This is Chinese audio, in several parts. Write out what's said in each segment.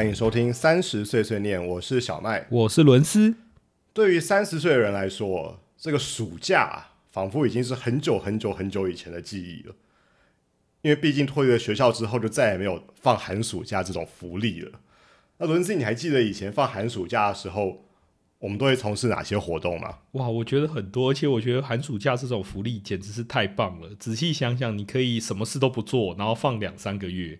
欢迎收听三十岁碎念，我是小麦。我是伦斯。对于三十岁的人来说，这个暑假仿佛已经是很久很久很久以前的记忆了，因为毕竟脱离了学校之后，就再也没有放寒暑假这种福利了。那伦斯，你还记得以前放寒暑假的时候，我们都会从事哪些活动吗？哇，我觉得很多，而且我觉得寒暑假这种福利简直是太棒了。仔细想想，你可以什么事都不做，然后放两三个月。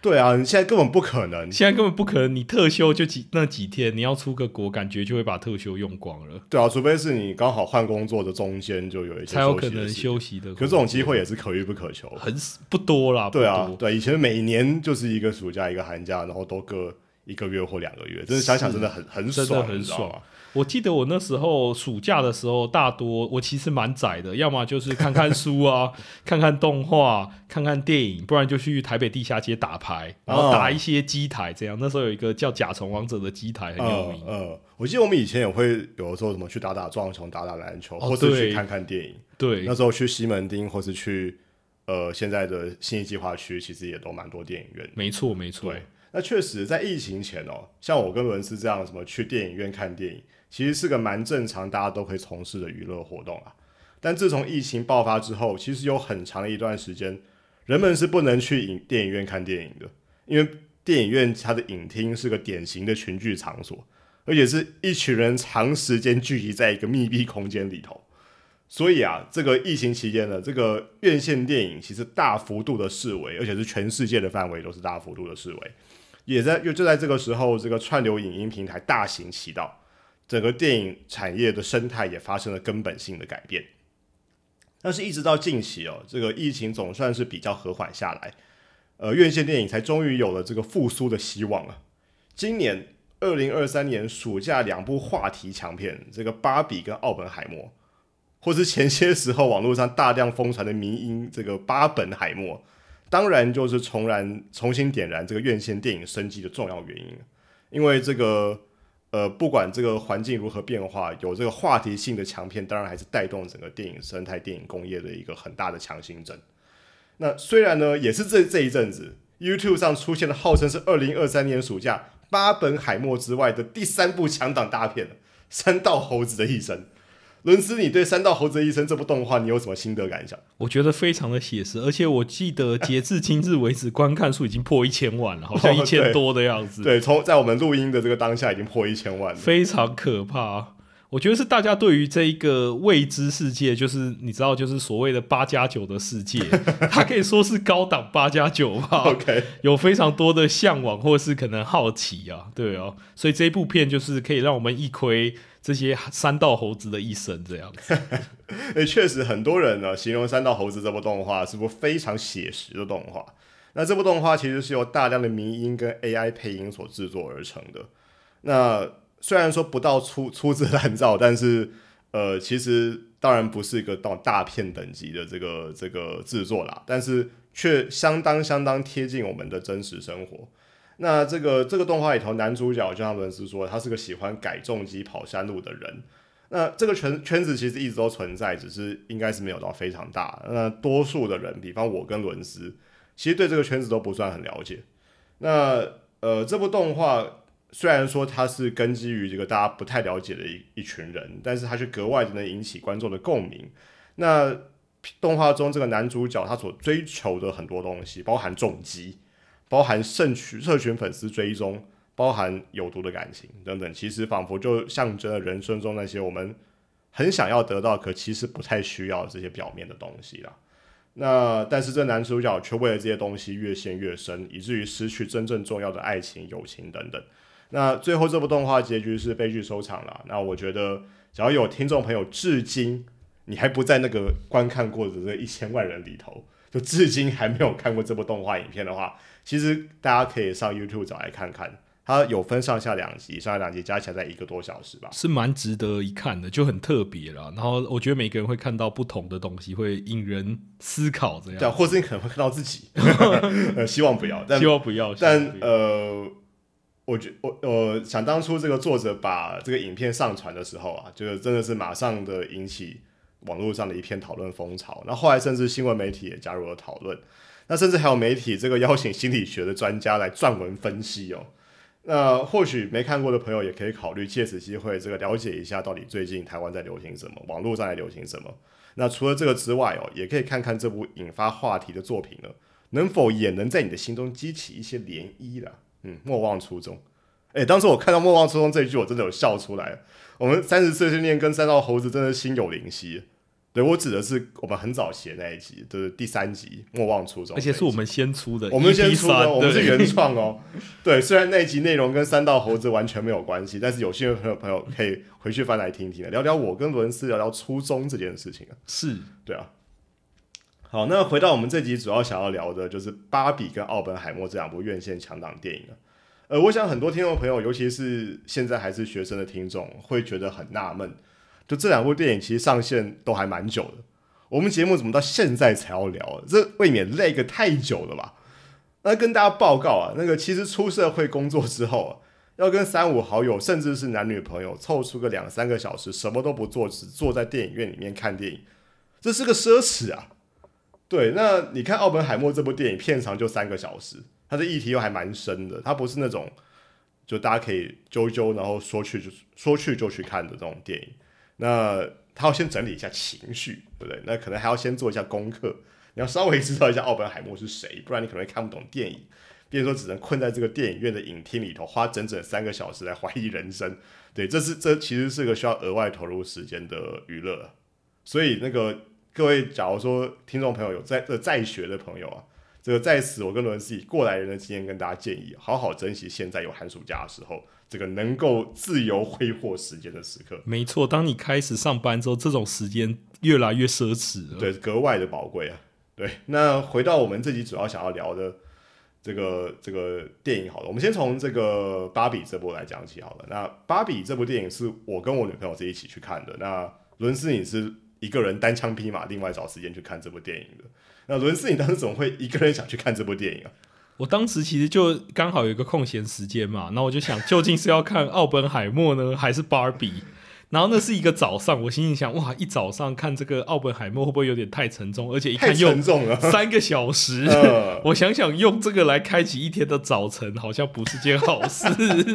对啊，你现在根本不可能，现在根本不可能。你特休就几那几天，你要出个国，感觉就会把特休用光了。对啊，除非是你刚好换工作的中间就有一些才有可能休息的。可这种机会也是可遇不可求，很不多啦。对啊，对，以前每年就是一个暑假一个寒假，然后都各一个月或两个月，真的想想真的很很爽，很爽。我记得我那时候暑假的时候，大多我其实蛮宅的，要么就是看看书啊，看看动画，看看电影，不然就去台北地下街打牌，然后打一些机台。这样那时候有一个叫甲虫王者的机台很有名。嗯，我记得我们以前也会有的时候什么去打打撞球、打打篮球，或是去看看电影。对，那时候去西门町或是去呃现在的新义计划区，其实也都蛮多电影院。没错，没错。对，那确实在疫情前哦，像我跟伦斯这样，什么去电影院看电影。其实是个蛮正常，大家都可以从事的娱乐活动啊。但自从疫情爆发之后，其实有很长一段时间，人们是不能去影电影院看电影的，因为电影院它的影厅是个典型的群聚场所，而且是一群人长时间聚集在一个密闭空间里头。所以啊，这个疫情期间呢，这个院线电影其实大幅度的示威，而且是全世界的范围都是大幅度的示威。也在就就在这个时候，这个串流影音平台大行其道。整个电影产业的生态也发生了根本性的改变，但是，一直到近期哦，这个疫情总算是比较和缓下来，呃，院线电影才终于有了这个复苏的希望啊。今年二零二三年暑假两部话题强片，这个《芭比》跟《奥本海默》，或是前些时候网络上大量疯传的迷音这个《八本海默》，当然就是重燃、重新点燃这个院线电影生机的重要原因，因为这个。呃，不管这个环境如何变化，有这个话题性的强片，当然还是带动整个电影生态、电影工业的一个很大的强心针。那虽然呢，也是这这一阵子，YouTube 上出现了号称是二零二三年暑假八本海默之外的第三部强档大片《三道猴子的一生》。伦斯，你对《三道猴子的一生》这部动画，你有什么心得感想？我觉得非常的写实，而且我记得截至今日为止，观看数已经破一千万了，好像 一千多的样子。对，从在我们录音的这个当下，已经破一千万了，非常可怕。我觉得是大家对于这一个未知世界，就是你知道，就是所谓的八加九的世界，它可以说是高档八加九吧。OK，有非常多的向往，或是可能好奇啊，对哦，所以这部片就是可以让我们一窥这些三道猴子的一生这样子。诶，确实很多人呢形容三道猴子这部动画是部非常写实的动画。那这部动画其实是由大量的迷音跟 AI 配音所制作而成的。那虽然说不到粗粗制滥造，但是呃，其实当然不是一个到大片等级的这个这个制作啦，但是却相当相当贴近我们的真实生活。那这个这个动画里头，男主角就像伦斯说，他是个喜欢改重机跑山路的人。那这个圈圈子其实一直都存在，只是应该是没有到非常大。那多数的人，比方我跟伦斯，其实对这个圈子都不算很了解。那呃，这部动画。虽然说它是根基于这个大家不太了解的一一群人，但是它却格外的能引起观众的共鸣。那动画中这个男主角他所追求的很多东西，包含重击，包含社群社群粉丝追踪，包含有毒的感情等等，其实仿佛就象征了人生中那些我们很想要得到，可其实不太需要这些表面的东西啦。那但是这男主角却为了这些东西越陷越深，以至于失去真正重要的爱情、友情等等。那最后这部动画结局是悲剧收场了。那我觉得，只要有听众朋友至今你还不在那个观看过的这一千万人里头，就至今还没有看过这部动画影片的话，其实大家可以上 YouTube 找来看看。它有分上下两集，上下两集加起来在一个多小时吧，是蛮值得一看的，就很特别了。然后我觉得每个人会看到不同的东西，会引人思考这样。对，或者你可能会看到自己，呃，希望不要，但希望不要，但呃。我觉我我想当初这个作者把这个影片上传的时候啊，就是真的是马上的引起网络上的一片讨论风潮。那后来甚至新闻媒体也加入了讨论，那甚至还有媒体这个邀请心理学的专家来撰文分析哦。那或许没看过的朋友也可以考虑借此机会，这个了解一下到底最近台湾在流行什么，网络上在流行什么。那除了这个之外哦，也可以看看这部引发话题的作品呢，能否也能在你的心中激起一些涟漪了。嗯，莫忘初衷。哎，当时我看到“莫忘初衷”这一句，我真的有笑出来。我们三十岁训练跟三道猴子真的心有灵犀。对我指的是我们很早写那一集，就是第三集《莫忘初衷》，而且是我们先出的，我们先出的，我们是原创哦。对，虽然那一集内容跟三道猴子完全没有关系，但是有兴趣的朋友可以回去翻来听听，聊聊我跟伦斯聊聊初衷这件事情啊。是，对啊。好，那回到我们这集主要想要聊的就是《芭比》跟《奥本海默》这两部院线强档电影啊。呃，我想很多听众朋友，尤其是现在还是学生的听众，会觉得很纳闷。就这两部电影其实上线都还蛮久的，我们节目怎么到现在才要聊？这未免累个太久了吧？那跟大家报告啊，那个其实出社会工作之后啊，要跟三五好友甚至是男女朋友凑出个两三个小时，什么都不做，只坐在电影院里面看电影，这是个奢侈啊！对，那你看《奥本海默》这部电影片长就三个小时，它的议题又还蛮深的，它不是那种就大家可以揪揪，然后说去就说去就去看的这种电影。那他要先整理一下情绪，对不对？那可能还要先做一下功课，你要稍微知道一下奥本海默是谁，不然你可能会看不懂电影。比如说，只能困在这个电影院的影厅里头，花整整三个小时来怀疑人生。对，这是这其实是个需要额外投入时间的娱乐。所以，那个各位，假如说听众朋友有在这在学的朋友啊，这个在此，我跟伦斯以过来人的经验跟大家建议，好好珍惜现在有寒暑假的时候。这个能够自由挥霍时间的时刻，没错。当你开始上班之后，这种时间越来越奢侈了，对，格外的宝贵啊。对，那回到我们这集主要想要聊的这个这个电影，好了，我们先从这个《芭比》这部来讲起好了。那《芭比》这部电影是我跟我女朋友是一起去看的。那伦斯，你是一个人单枪匹马，另外找时间去看这部电影的。那伦斯，你当时怎么会一个人想去看这部电影啊？我当时其实就刚好有一个空闲时间嘛，那我就想，究竟是要看奥本海默呢，还是芭比？然后那是一个早上，我心里想，哇，一早上看这个奥本海默会不会有点太沉重？而且一看又三个小时，我想想用这个来开启一天的早晨，好像不是件好事，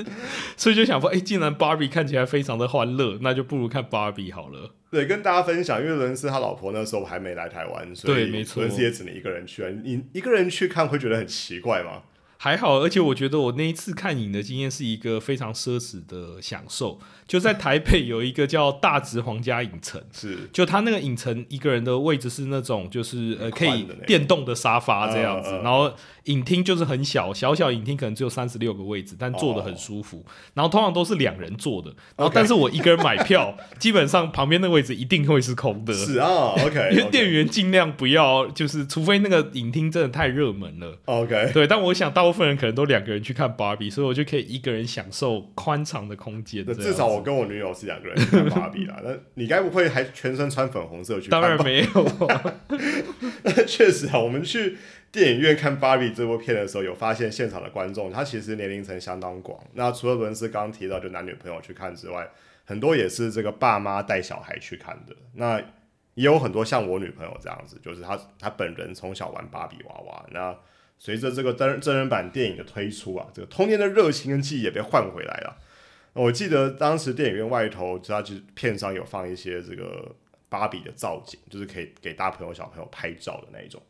所以就想说，哎，既然芭比看起来非常的欢乐，那就不如看芭比好了。对，跟大家分享，因为伦斯他老婆那时候还没来台湾，所以伦斯也只能一个人去。你一个人去看会觉得很奇怪吗？还好，而且我觉得我那一次看影的经验是一个非常奢侈的享受。就在台北有一个叫大直皇家影城，是。就他那个影城一个人的位置是那种就是呃可以电动的沙发这样子，然后影厅就是很小小小影厅可能只有三十六个位置，但坐的很舒服。然后通常都是两人坐的，然后但是我一个人买票，基本上旁边那个位置一定会是空的。是啊，OK，因为店员尽量不要，就是除非那个影厅真的太热门了，OK，对。但我想大部分人可能都两个人去看芭比，所以我就可以一个人享受宽敞的空间。至少我跟我女友是两个人看芭比啦，那你该不会还全身穿粉红色去？当然没有。那确实啊，我们去电影院看芭比这部片的时候，有发现现场的观众，他其实年龄层相当广。那除了伦斯刚刚提到就男女朋友去看之外，很多也是这个爸妈带小孩去看的。那也有很多像我女朋友这样子，就是她她本人从小玩芭比娃娃。那随着这个真真人版电影的推出啊，这个童年的热情跟记忆也被换回来了。我记得当时电影院外头，它就片上有放一些这个芭比的造景，就是可以给大朋友小朋友拍照的那一种。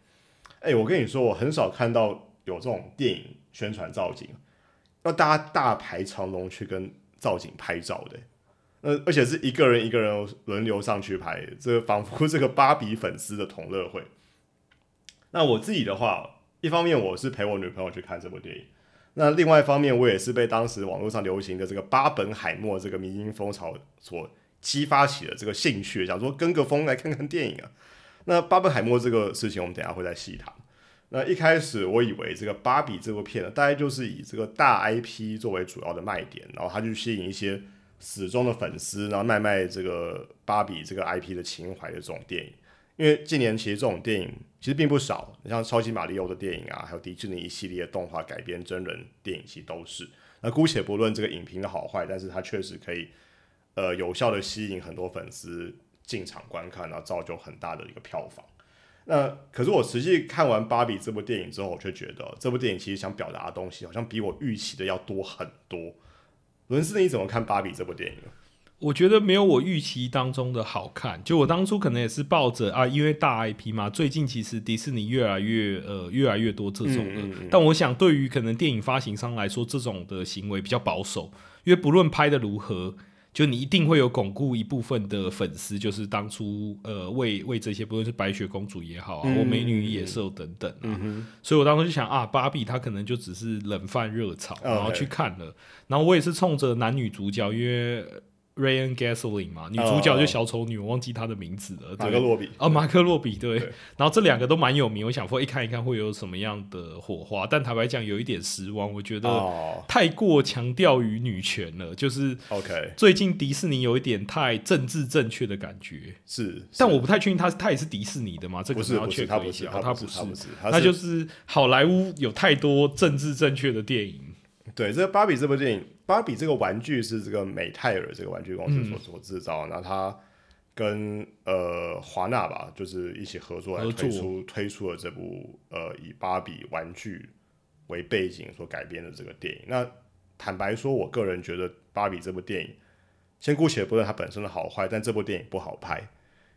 哎，我跟你说，我很少看到有这种电影宣传造景，要大家大排长龙去跟造景拍照的。呃，而且是一个人一个人轮流上去拍，这仿佛这个芭比粉丝的同乐会。那我自己的话，一方面我是陪我女朋友去看这部电影。那另外一方面，我也是被当时网络上流行的这个巴本海默这个迷音风潮所激发起了这个兴趣，想说跟个风来看看电影啊。那巴本海默这个事情，我们等下会再细谈。那一开始我以为这个芭比这部片呢，大概就是以这个大 IP 作为主要的卖点，然后它就吸引一些死忠的粉丝，然后卖卖这个芭比这个 IP 的情怀的这种电影。因为近年其实这种电影其实并不少，你像超级马里奥的电影啊，还有迪士尼一系列动画改编真人电影，其实都是。那姑且不论这个影评的好坏，但是它确实可以呃有效的吸引很多粉丝进场观看，然后造就很大的一个票房。那可是我实际看完《芭比》这部电影之后，我却觉得这部电影其实想表达的东西好像比我预期的要多很多。伦斯，你怎么看《芭比》这部电影？我觉得没有我预期当中的好看。就我当初可能也是抱着啊，因为大 IP 嘛，最近其实迪士尼越来越呃越来越多这种的。但我想，对于可能电影发行商来说，这种的行为比较保守，因为不论拍的如何。就你一定会有巩固一部分的粉丝，就是当初呃为为这些不论是白雪公主也好啊，或美女野兽等等啊，所以我当时就想啊，芭比她可能就只是冷饭热炒，然后去看了，然后我也是冲着男女主角，因为。Ryan Gosling 嘛，女主角就小丑女，我忘记她的名字了。马克洛比啊，马克洛比对。然后这两个都蛮有名，我想说一看一看会有什么样的火花。但坦白讲，有一点失望，我觉得太过强调于女权了。就是 OK，最近迪士尼有一点太政治正确的感觉。是，但我不太确定他他也是迪士尼的吗？这个是要确认一下。他不是，他不是，那就是好莱坞有太多政治正确的电影。对，这个芭比这部电影，芭比这个玩具是这个美泰尔这个玩具公司所所制造，那它跟呃华纳吧，就是一起合作来推出推出了这部呃以芭比玩具为背景所改编的这个电影。那坦白说，我个人觉得芭比这部电影，先姑且不论它本身的好坏，但这部电影不好拍，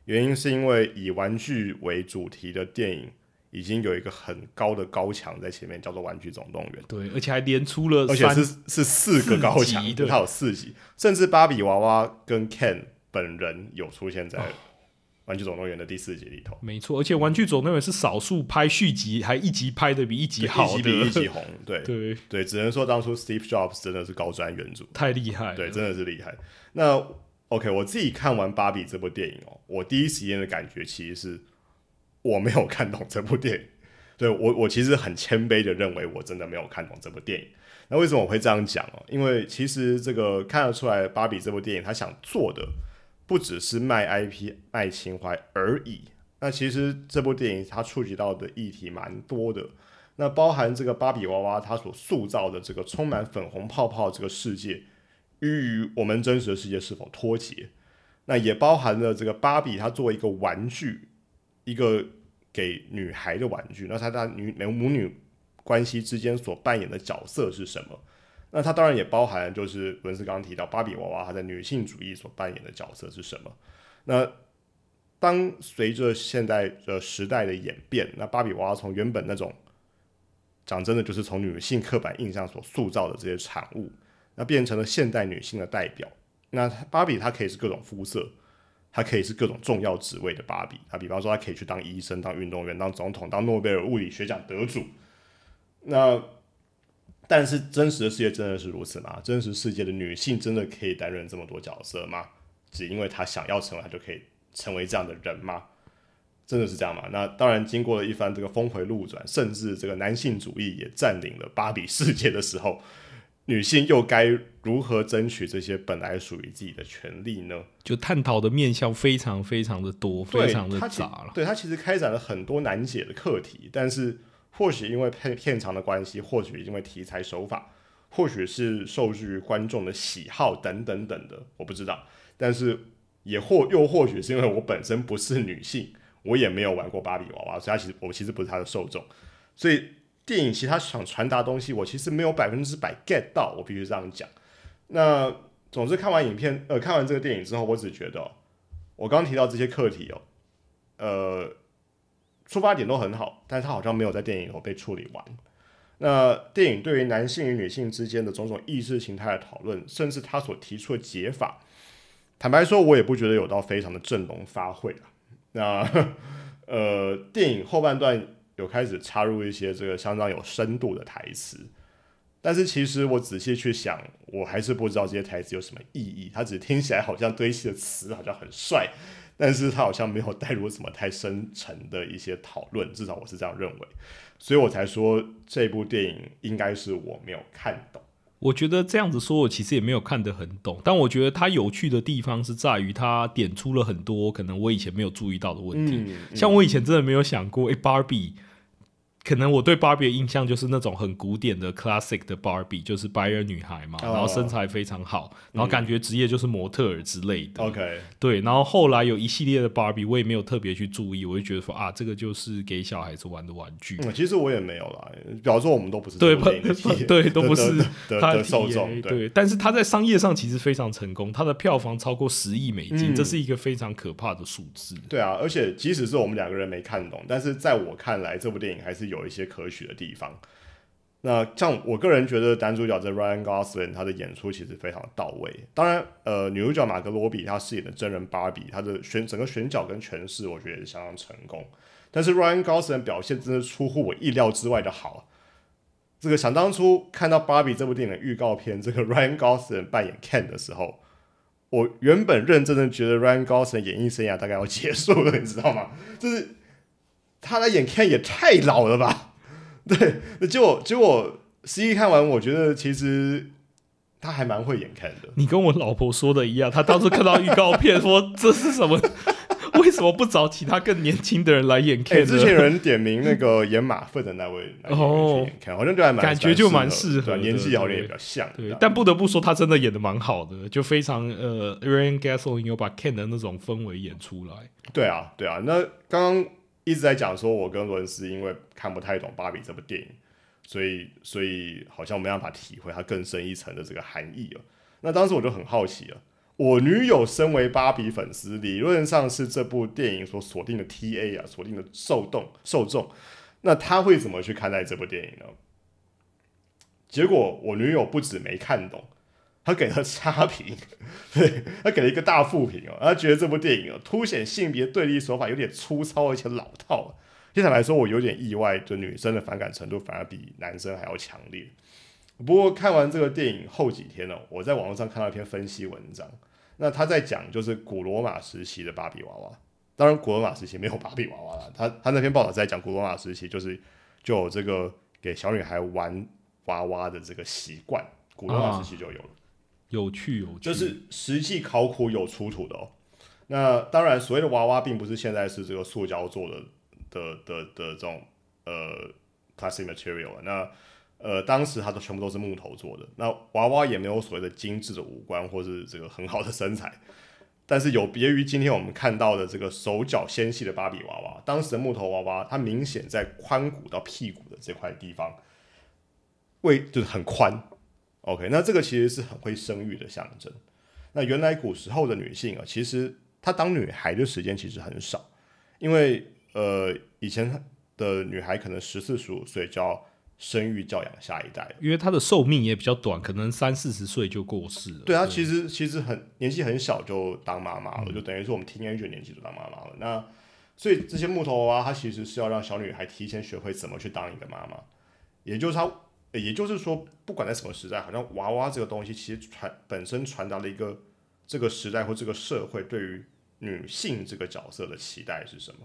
原因是因为以玩具为主题的电影。已经有一个很高的高墙在前面，叫做《玩具总动员》。对，而且还连出了，而且是是四个高墙，它有四集，甚至芭比娃娃跟 Ken 本人有出现在《玩具总动员》的第四集里头。没错，而且《玩具总动员》是少数拍续集还一集拍的比一集好，一集比一集红。对 对对，只能说当初 Steve Jobs 真的是高瞻远瞩，太厉害。对，真的是厉害。那 OK，我自己看完《芭比》这部电影哦，我第一时间的感觉其实是。我没有看懂这部电影，对我我其实很谦卑的认为我真的没有看懂这部电影。那为什么我会这样讲哦？因为其实这个看得出来，芭比这部电影他想做的不只是卖 IP 卖情怀而已。那其实这部电影它触及到的议题蛮多的，那包含这个芭比娃娃它所塑造的这个充满粉红泡泡这个世界，与我们真实的世界是否脱节？那也包含了这个芭比它作为一个玩具，一个。给女孩的玩具，那她在女母女关系之间所扮演的角色是什么？那它当然也包含，就是文斯刚刚提到芭比娃娃，她在女性主义所扮演的角色是什么？那当随着现代的时代的演变，那芭比娃娃从原本那种讲真的，就是从女性刻板印象所塑造的这些产物，那变成了现代女性的代表。那芭比它可以是各种肤色。他可以是各种重要职位的芭比，啊，比方说他可以去当医生、当运动员、当总统、当诺贝尔物理学奖得主。那但是真实的世界真的是如此吗？真实世界的女性真的可以担任这么多角色吗？只因为她想要成为，她就可以成为这样的人吗？真的是这样吗？那当然，经过了一番这个峰回路转，甚至这个男性主义也占领了芭比世界的时候。女性又该如何争取这些本来属于自己的权利呢？就探讨的面向非常非常的多，非常的杂了。对他其实开展了很多难解的课题，但是或许因为片片长的关系，或许因为题材手法，或许是受制于观众的喜好等等等的，我不知道。但是也或又或许是因为我本身不是女性，我也没有玩过芭比娃娃，所以他其实我其实不是他的受众，所以。电影其他想传达东西，我其实没有百分之百 get 到，我必须这样讲。那总之看完影片，呃，看完这个电影之后，我只觉得，我刚提到这些课题哦，呃，出发点都很好，但是他好像没有在电影里头被处理完。那电影对于男性与女性之间的种种意识形态的讨论，甚至他所提出的解法，坦白说，我也不觉得有到非常的振聋发聩啊。那呃，电影后半段。有开始插入一些这个相当有深度的台词，但是其实我仔细去想，我还是不知道这些台词有什么意义。它只听起来好像堆砌的词好像很帅，但是它好像没有带入什么太深沉的一些讨论，至少我是这样认为，所以我才说这部电影应该是我没有看懂。我觉得这样子说，我其实也没有看得很懂。但我觉得它有趣的地方是在于，它点出了很多可能我以前没有注意到的问题。像我以前真的没有想过，诶 b a r b i e 可能我对芭比的印象就是那种很古典的 classic 的芭比，就是白人女孩嘛，哦然后身材非常好，然后感觉职业就是模特儿之类的。OK，对，然后后来有一系列的芭比，我也没有特别去注意，我就觉得说啊，这个就是给小孩子玩的玩具。嗯，其实我也没有啦，比方说我们都不是对对都不是他的受众，对，但是他在商业上其实非常成功，他的票房超过十亿美金，嗯这是一个非常可怕的数字。对啊，而且即使是我们两个人没看懂，但是在我看来，这部电影还是有有一些可取的地方。那像我个人觉得，男主角这 Ryan Gosling 他的演出其实非常到位。当然，呃，女主角马格罗比她饰演的真人芭比，她的选整个选角跟诠释，我觉得也是相当成功。但是 Ryan Gosling 表现真的出乎我意料之外的好。这个想当初看到芭比这部电影的预告片，这个 Ryan Gosling 扮演 Ken 的时候，我原本认真的觉得 Ryan Gosling 演艺生涯大概要结束了，你知道吗？就是他来演 Ken 也太老了吧？对，那结果结果实际看完，我觉得其实他还蛮会演 Ken 的。你跟我老婆说的一样，她当时看到预告片说这是什么？为什么不找其他更年轻的人来演哎、Ken 呢？之前有人点名那个演马粪的那位哦演 Ken，好像就还蛮感觉就蛮适合年纪好像也比较像。对但不得不说，他真的演的蛮好的，就非常呃，Ryan Gosling 有把 Ken 的那种氛围演出来。对啊，对啊。那刚刚一直在讲说，我跟伦斯因为看不太懂《芭比》这部电影，所以所以好像没办法体会它更深一层的这个含义了。那当时我就很好奇了，我女友身为芭比粉丝，理论上是这部电影所锁定的 TA 啊，锁定的受众受众，那她会怎么去看待这部电影呢？结果我女友不止没看懂，他给了差评，对他给了一个大负评哦，他觉得这部电影哦凸显性别对立手法有点粗糙而且老套。现场来说，我有点意外，就女生的反感程度反而比男生还要强烈。不过看完这个电影后几天呢、我在网络上看到一篇分析文章，那他在讲就是古罗马时期的芭比娃娃。当然，古罗马时期没有芭比娃娃了，他他那篇报道在讲古罗马时期就是就有这个给小女孩玩娃娃的这个习惯，古罗马时期就有了。有趣有趣，就是实际考古有出土的哦。那当然，所谓的娃娃并不是现在是这个塑胶做的的的的这种呃 plastic material 啊那呃当时它都全部都是木头做的。那娃娃也没有所谓的精致的五官或是这个很好的身材，但是有别于今天我们看到的这个手脚纤细的芭比娃娃，当时的木头娃娃它明显在髋骨到屁股的这块地方位就是很宽。OK，那这个其实是很会生育的象征。那原来古时候的女性啊，其实她当女孩的时间其实很少，因为呃以前的女孩可能十四十五岁就要生育教养下一代。因为她的寿命也比较短，可能三四十岁就过世了。对她其实其实很年纪很小就当妈妈了，就等于说我们 teenager 年纪就当妈妈了。那所以这些木头娃娃，它其实是要让小女孩提前学会怎么去当一个妈妈，也就是她，也就是说，不管在什么时代，好像娃娃这个东西其实传本身传达了一个这个时代或这个社会对于女性这个角色的期待是什么。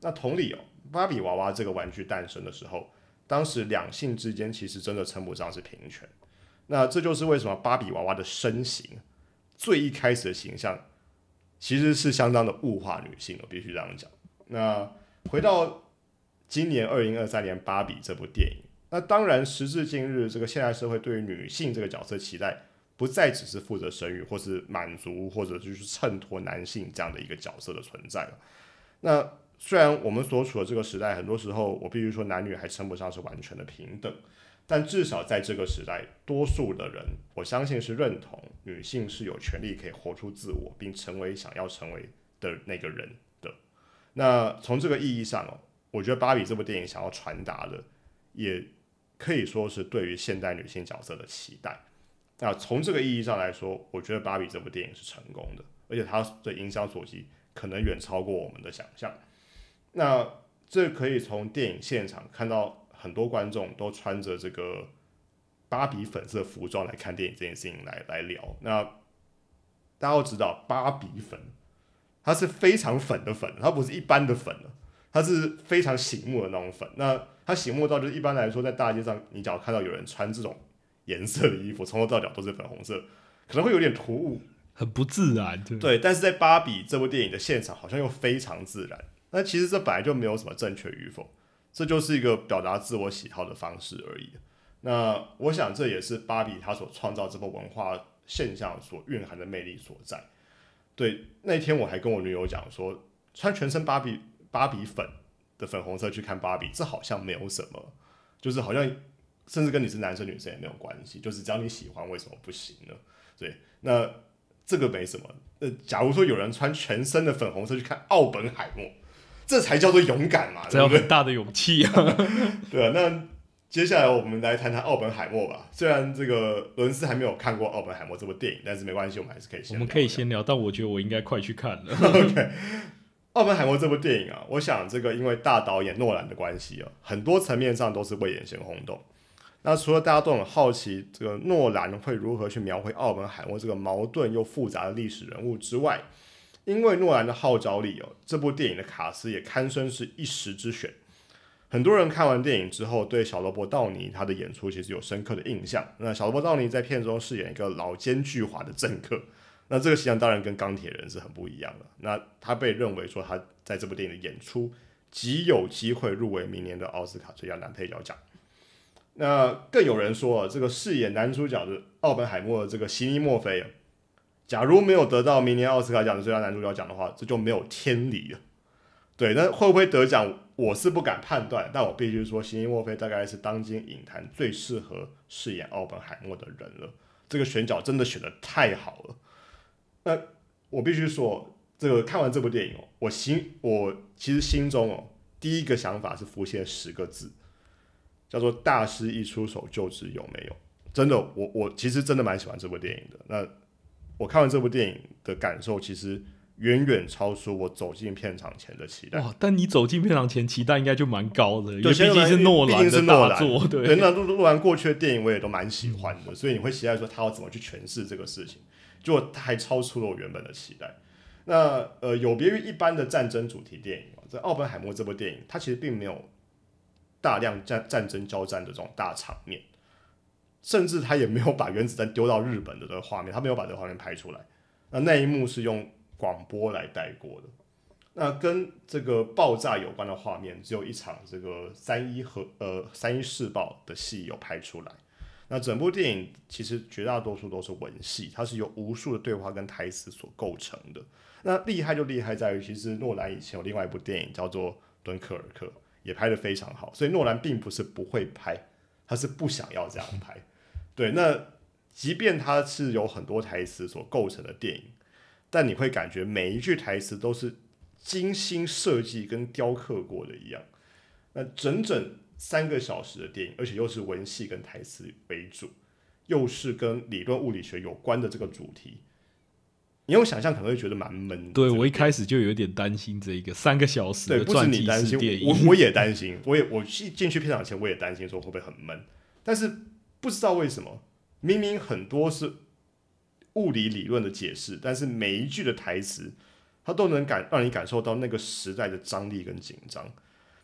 那同理哦，芭比娃娃这个玩具诞生的时候，当时两性之间其实真的称不上是平权。那这就是为什么芭比娃娃的身形最一开始的形象其实是相当的物化女性的，必须这样讲。那回到今年二零二三年《芭比》这部电影，那当然时至今日，这个现代社会对于女性这个角色期待不再只是负责生育，或是满足，或者就是衬托男性这样的一个角色的存在了。那虽然我们所处的这个时代，很多时候我必须说男女还称不上是完全的平等，但至少在这个时代，多数的人我相信是认同女性是有权利可以活出自我，并成为想要成为的那个人的。那从这个意义上哦，我觉得《芭比》这部电影想要传达的，也可以说是对于现代女性角色的期待。那从这个意义上来说，我觉得《芭比》这部电影是成功的，而且它的影响所及可能远超过我们的想象。那这可以从电影现场看到很多观众都穿着这个芭比粉色服装来看电影这件事情来来聊。那大家都知道，芭比粉它是非常粉的粉，它不是一般的粉了，它是非常醒目的那种粉。那它醒目到就是一般来说，在大街上你只要看到有人穿这种颜色的衣服，从头到脚都是粉红色，可能会有点突兀。很不自然。对，对，但是在《芭比》这部电影的现场，好像又非常自然。那其实这本来就没有什么正确与否，这就是一个表达自我喜好的方式而已。那我想这也是芭比他所创造这波文化现象所蕴含的魅力所在。对，那天我还跟我女友讲说，穿全身芭比芭比粉的粉红色去看芭比，这好像没有什么，就是好像甚至跟你是男生女生也没有关系，就是只要你喜欢，为什么不行呢？对，那这个没什么。那假如说有人穿全身的粉红色去看奥本海默，这才叫做勇敢嘛，这要很大的勇气啊。对啊，那接下来我们来谈谈奥本海默吧。虽然这个伦斯还没有看过奥本海默这部电影，但是没关系，我们还是可以先。我们可以先聊，但我觉得我应该快去看了。OK，奥本海默这部电影啊，我想这个因为大导演诺兰的关系啊，很多层面上都是未演先轰动。那除了大家都很好奇这个诺兰会如何去描绘奥本海默这个矛盾又复杂的历史人物之外，因为诺兰的号召力哦，这部电影的卡斯也堪称是一时之选。很多人看完电影之后，对小罗伯·道尼他的演出其实有深刻的印象。那小罗伯·道尼在片中饰演一个老奸巨猾的政客，那这个形象当然跟钢铁人是很不一样的。那他被认为说他在这部电影的演出极有机会入围明年的奥斯卡最佳男配角奖。那更有人说，这个饰演男主角的奥本海默的这个席尼·墨菲，假如没有得到明年奥斯卡奖的最佳男主角奖的话，这就没有天理了。对，那会不会得奖，我是不敢判断，但我必须说，席尼·墨菲大概是当今影坛最适合饰演奥本海默的人了。这个选角真的选的太好了。那我必须说，这个看完这部电影哦，我心我其实心中哦，第一个想法是浮现十个字。叫做大师一出手就知有没有？真的，我我其实真的蛮喜欢这部电影的。那我看完这部电影的感受，其实远远超出我走进片场前的期待。哇！但你走进片场前期待应该就蛮高的，因为毕竟是诺兰的大作。对，那诺诺兰过去的电影我也都蛮喜欢的，所以你会期待说他要怎么去诠释这个事情，结果他还超出了我原本的期待。那呃，有别于一般的战争主题电影，在《奥本海默》这部电影，它其实并没有。大量战战争交战的这种大场面，甚至他也没有把原子弹丢到日本的这个画面，他没有把这个画面拍出来。那那一幕是用广播来带过的。那跟这个爆炸有关的画面，只有一场这个三一核呃三一试爆的戏有拍出来。那整部电影其实绝大多数都是文戏，它是由无数的对话跟台词所构成的。那厉害就厉害在于，其实诺兰以前有另外一部电影叫做《敦刻尔克》。也拍得非常好，所以诺兰并不是不会拍，他是不想要这样拍。对，那即便他是有很多台词所构成的电影，但你会感觉每一句台词都是精心设计跟雕刻过的一样。那整整三个小时的电影，而且又是文戏跟台词为主，又是跟理论物理学有关的这个主题。你用想象可能会觉得蛮闷。对我一开始就有点担心这一个三个小时的传记式电影，我我也 担心，我也我进进去片场前我也担心说会不会很闷，但是不知道为什么，明明很多是物理理论的解释，但是每一句的台词，它都能感让你感受到那个时代的张力跟紧张。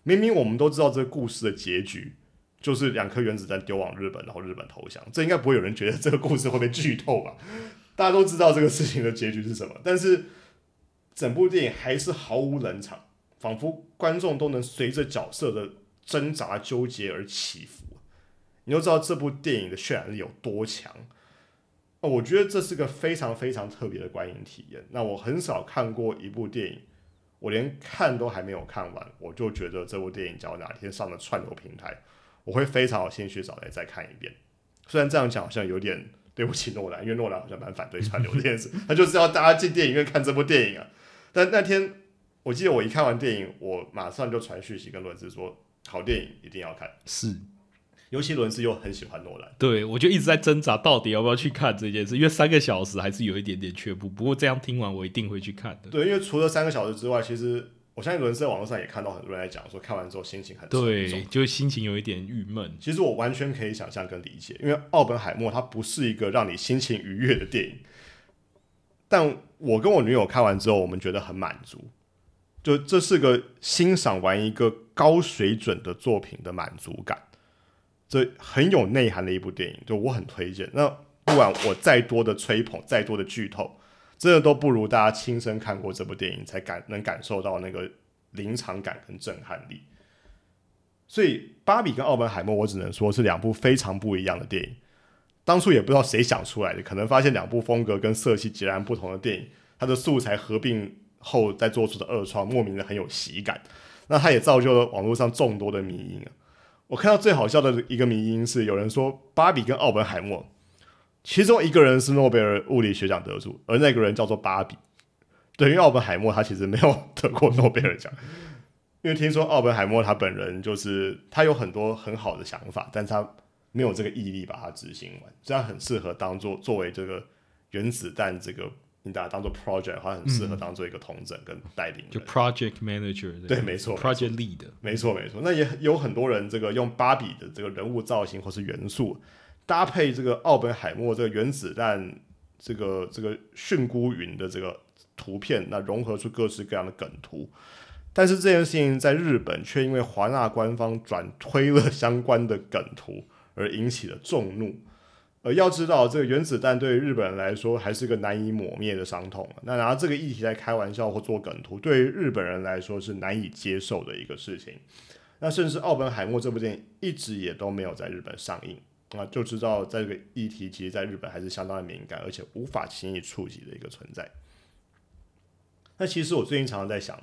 明明我们都知道这个故事的结局就是两颗原子弹丢往日本，然后日本投降，这应该不会有人觉得这个故事会被剧透吧？大家都知道这个事情的结局是什么，但是整部电影还是毫无冷场，仿佛观众都能随着角色的挣扎纠结而起伏。你都知道这部电影的渲染力有多强？我觉得这是个非常非常特别的观影体验。那我很少看过一部电影，我连看都还没有看完，我就觉得这部电影只要哪天上了串流平台，我会非常有兴趣找来再看一遍。虽然这样讲好像有点。对不起诺兰，因为诺兰好像蛮反对串流这件事，他就是要大家进电影院看这部电影啊。但那天我记得我一看完电影，我马上就传讯息跟伦斯说，好电影一定要看。是，尤其伦斯又很喜欢诺兰，对我就一直在挣扎到底要不要去看这件事，因为三个小时还是有一点点缺步。不过这样听完，我一定会去看的。对，因为除了三个小时之外，其实。我相信伦斯在网络上也看到很多人在讲说，看完之后心情很对，就心情有一点郁闷。其实我完全可以想象跟理解，因为奥本海默它不是一个让你心情愉悦的电影。但我跟我女友看完之后，我们觉得很满足，就这是个欣赏完一个高水准的作品的满足感，这很有内涵的一部电影，就我很推荐。那不管我再多的吹捧，再多的剧透。真的都不如大家亲身看过这部电影才感能感受到那个临场感跟震撼力。所以芭比跟奥本海默，我只能说是两部非常不一样的电影。当初也不知道谁想出来的，可能发现两部风格跟色系截然不同的电影，它的素材合并后再做出的二创，莫名的很有喜感。那它也造就了网络上众多的迷因啊。我看到最好笑的一个迷因是，有人说芭比跟奥本海默，其中一个人是诺贝尔物理学奖得主，而那个人叫做芭比。对，因为奥本海默他其实没有得过诺贝尔奖，因为听说奥本海默他本人就是他有很多很好的想法，但他没有这个毅力把它执行完，这样很适合当做作为这个原子弹这个你把它当做 project，好像很适合当做一个统整跟带领，就 project manager。对，没错，project lead。没错，没错。那也有很多人这个用芭比的这个人物造型或是元素搭配这个奥本海默这个原子弹这个这个蕈菇云的这个。图片那融合出各式各样的梗图，但是这件事情在日本却因为华纳官方转推了相关的梗图而引起了众怒。呃，要知道这个原子弹对于日本人来说还是个难以抹灭的伤痛。那拿这个议题来开玩笑或做梗图，对于日本人来说是难以接受的一个事情。那甚至《奥本海默》这部电影一直也都没有在日本上映啊，就知道在这个议题其实在日本还是相当敏感，而且无法轻易触及的一个存在。那其实我最近常常在想，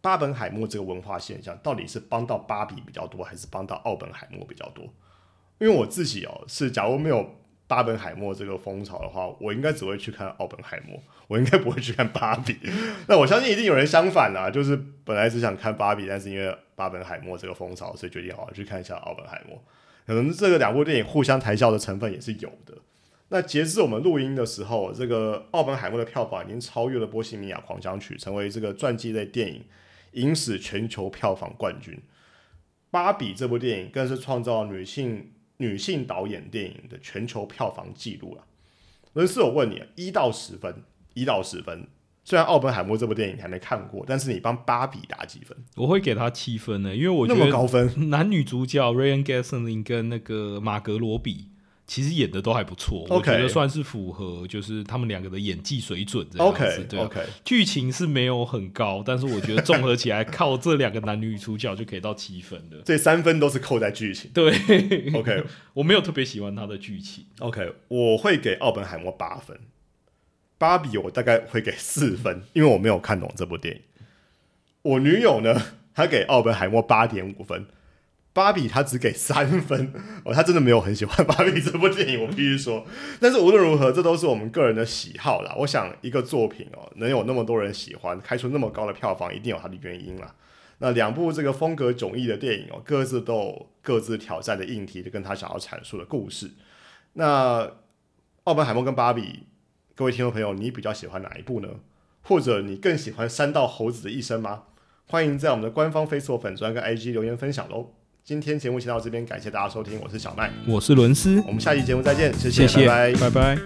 巴本海默这个文化现象到底是帮到芭比比较多，还是帮到奥本海默比较多？因为我自己哦，是假如没有巴本海默这个风潮的话，我应该只会去看奥本海默，我应该不会去看芭比。那我相信一定有人相反啊，就是本来只想看芭比，但是因为巴本海默这个风潮，所以决定好好去看一下奥本海默。可能这个两部电影互相抬笑的成分也是有的。那截至我们录音的时候，这个《奥本海默》的票房已经超越了《波西米亚狂想曲》，成为这个传记类电影影史全球票房冠军。《芭比》这部电影更是创造女性女性导演电影的全球票房纪录了。伦斯，我问你，一到十分，一到十分，虽然《奥本海默》这部电影你还没看过，但是你帮《芭比》打几分？我会给他七分呢，因为我觉得那么高分，男女主角 Ryan Gosling 跟那个马格罗比。其实演的都还不错，我觉得算是符合，就是他们两个的演技水准这样子。对，OK，剧情是没有很高，但是我觉得综合起来，靠这两个男女主角就可以到七分的。这三分都是扣在剧情。对，OK，我没有特别喜欢他的剧情。OK，我会给奥本海默八分，芭比我大概会给四分，因为我没有看懂这部电影。我女友呢，她给奥本海默八点五分。芭比他只给三分 哦，他真的没有很喜欢芭比这部电影，我必须说。但是无论如何，这都是我们个人的喜好啦。我想一个作品哦，能有那么多人喜欢，开出那么高的票房，一定有它的原因啦。那两部这个风格迥异的电影哦，各自都有各自挑战的硬题，跟他想要阐述的故事。那奥本海默跟芭比，各位听众朋友，你比较喜欢哪一部呢？或者你更喜欢三道猴子的一生吗？欢迎在我们的官方 Facebook 粉专跟 IG 留言分享喽。今天节目先到这边，感谢大家收听，我是小麦，我是伦斯，我们下期节目再见，谢谢，拜拜，拜拜。